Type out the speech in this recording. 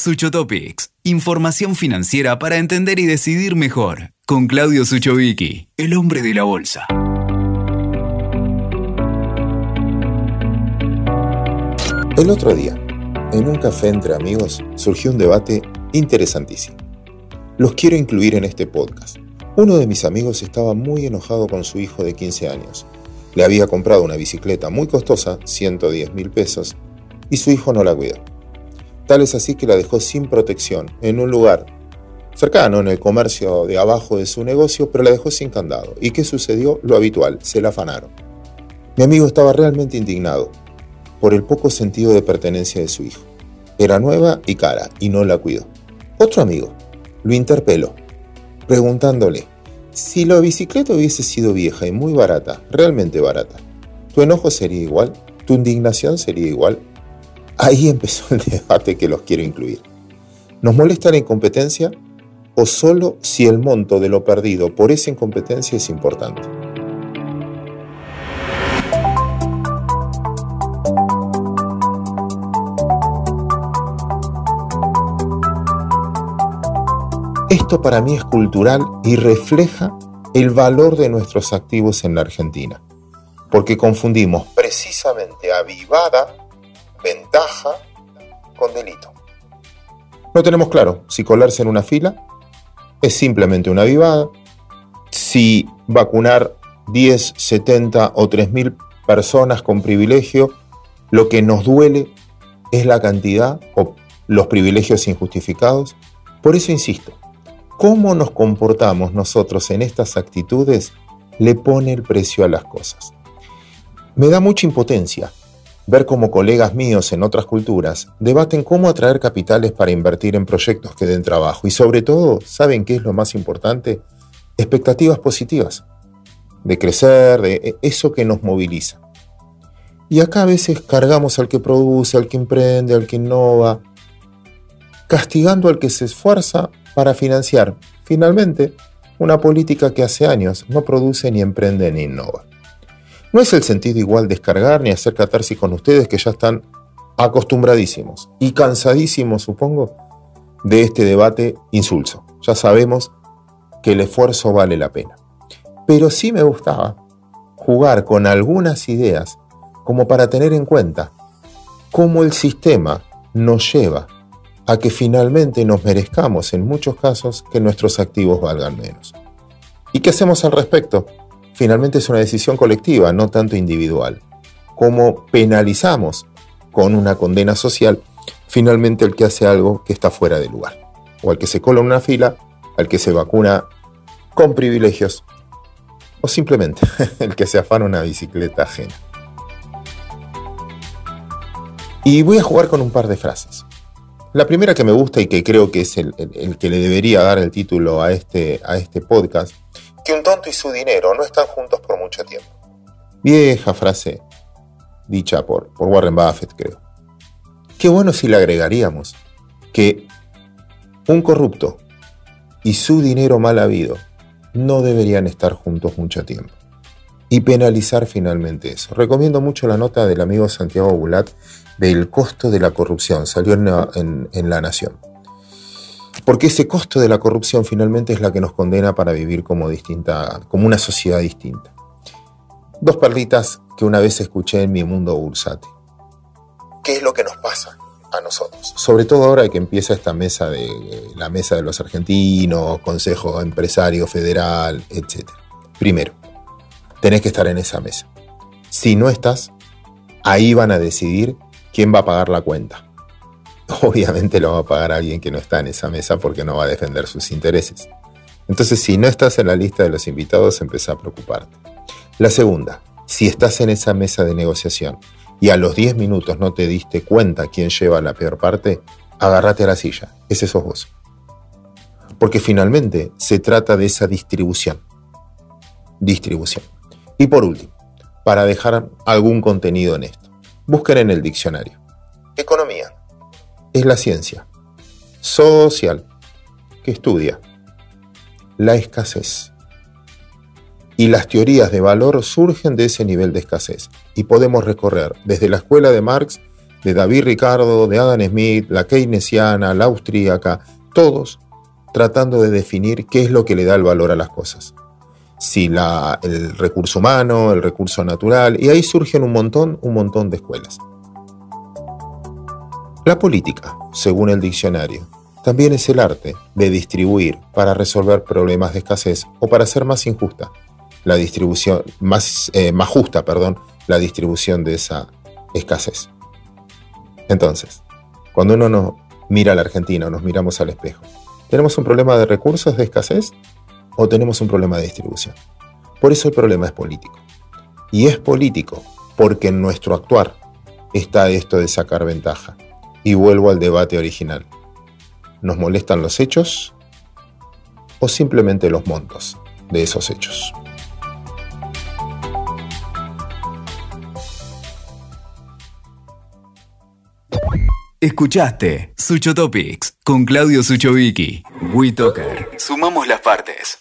Suchotopics, información financiera para entender y decidir mejor. Con Claudio Suchovicki, el hombre de la bolsa. El otro día, en un café entre amigos, surgió un debate interesantísimo. Los quiero incluir en este podcast. Uno de mis amigos estaba muy enojado con su hijo de 15 años. Le había comprado una bicicleta muy costosa, 110 mil pesos, y su hijo no la cuidó. Es así que la dejó sin protección, en un lugar cercano, en el comercio de abajo de su negocio, pero la dejó sin candado. ¿Y qué sucedió? Lo habitual, se la afanaron. Mi amigo estaba realmente indignado por el poco sentido de pertenencia de su hijo. Era nueva y cara, y no la cuidó. Otro amigo lo interpeló, preguntándole, si la bicicleta hubiese sido vieja y muy barata, realmente barata, ¿tu enojo sería igual? ¿Tu indignación sería igual? Ahí empezó el debate que los quiero incluir. ¿Nos molesta la incompetencia o solo si el monto de lo perdido por esa incompetencia es importante? Esto para mí es cultural y refleja el valor de nuestros activos en la Argentina, porque confundimos precisamente avivada ventaja con delito. No tenemos claro si colarse en una fila es simplemente una vivada, si vacunar 10, 70 o 3.000 personas con privilegio, lo que nos duele es la cantidad o los privilegios injustificados. Por eso insisto, cómo nos comportamos nosotros en estas actitudes le pone el precio a las cosas. Me da mucha impotencia ver cómo colegas míos en otras culturas debaten cómo atraer capitales para invertir en proyectos que den trabajo y sobre todo, ¿saben qué es lo más importante? Expectativas positivas, de crecer, de e, eso que nos moviliza. Y acá a veces cargamos al que produce, al que emprende, al que innova, castigando al que se esfuerza para financiar, finalmente, una política que hace años no produce ni emprende ni innova. No es el sentido igual descargar ni hacer catarsis con ustedes que ya están acostumbradísimos y cansadísimos, supongo, de este debate insulso. Ya sabemos que el esfuerzo vale la pena. Pero sí me gustaba jugar con algunas ideas como para tener en cuenta cómo el sistema nos lleva a que finalmente nos merezcamos en muchos casos que nuestros activos valgan menos. ¿Y qué hacemos al respecto? Finalmente es una decisión colectiva, no tanto individual. Cómo penalizamos con una condena social finalmente el que hace algo que está fuera de lugar, o al que se cola en una fila, al que se vacuna con privilegios, o simplemente el que se afana una bicicleta ajena. Y voy a jugar con un par de frases. La primera que me gusta y que creo que es el, que le debería dar el título a este, a este podcast que un tonto y su dinero no están juntos por mucho tiempo. Vieja frase, dicha por, Warren Buffett, creo. Qué bueno si le agregaríamos que un corrupto y su dinero mal habido no deberían estar juntos mucho tiempo. Y penalizar finalmente eso. Recomiendo mucho la nota del amigo Santiago Bulat del costo de la corrupción. Salió en La Nación. Porque ese costo de la corrupción finalmente es la que nos condena para vivir como distinta, como una sociedad distinta. Dos perlitas que una vez escuché en mi mundo bursate. ¿Qué es lo que nos pasa a nosotros? Sobre todo ahora que empieza esta mesa de la mesa de los argentinos, Consejo Empresario Federal, etc. Primero, tenés que estar en esa mesa. Si no estás, ahí van a decidir quién va a pagar la cuenta obviamente lo va a pagar alguien que no está en esa mesa porque no va a defender sus intereses. Entonces, si no estás en la lista de los invitados, empieza a preocuparte. La segunda, si estás en esa mesa de negociación y a los 10 minutos no te diste cuenta quién lleva la peor parte, agárrate a la silla. Ese sos vos. Porque finalmente se trata de esa distribución. Distribución. Y por último, para dejar algún contenido en esto, busquen en el diccionario. Economía es la ciencia social que estudia la escasez. Y las teorías de valor surgen de ese nivel de escasez. Y podemos recorrer desde la escuela de Marx de David Ricardo, de Adam Smith, la keynesiana, la austríaca, todos tratando de definir qué es lo que le da el valor a las cosas. Si la, el recurso humano, el recurso natural, y ahí surgen un montón, un montón de escuelas. La política, según el diccionario, también es el arte de distribuir para resolver problemas de escasez o para ser más injusta la distribución, más, eh, más justa, perdón, la distribución de esa escasez. Entonces, cuando uno nos mira a la Argentina o nos miramos al espejo, ¿tenemos un problema de recursos de escasez o tenemos un problema de distribución? Por eso el problema es político. Y es político porque en nuestro actuar está esto de sacar ventaja. Y vuelvo al debate original. ¿Nos molestan los hechos o simplemente los montos de esos hechos? Escuchaste Sucho Topics con Claudio Suchovicki. WeToker. Sumamos las partes.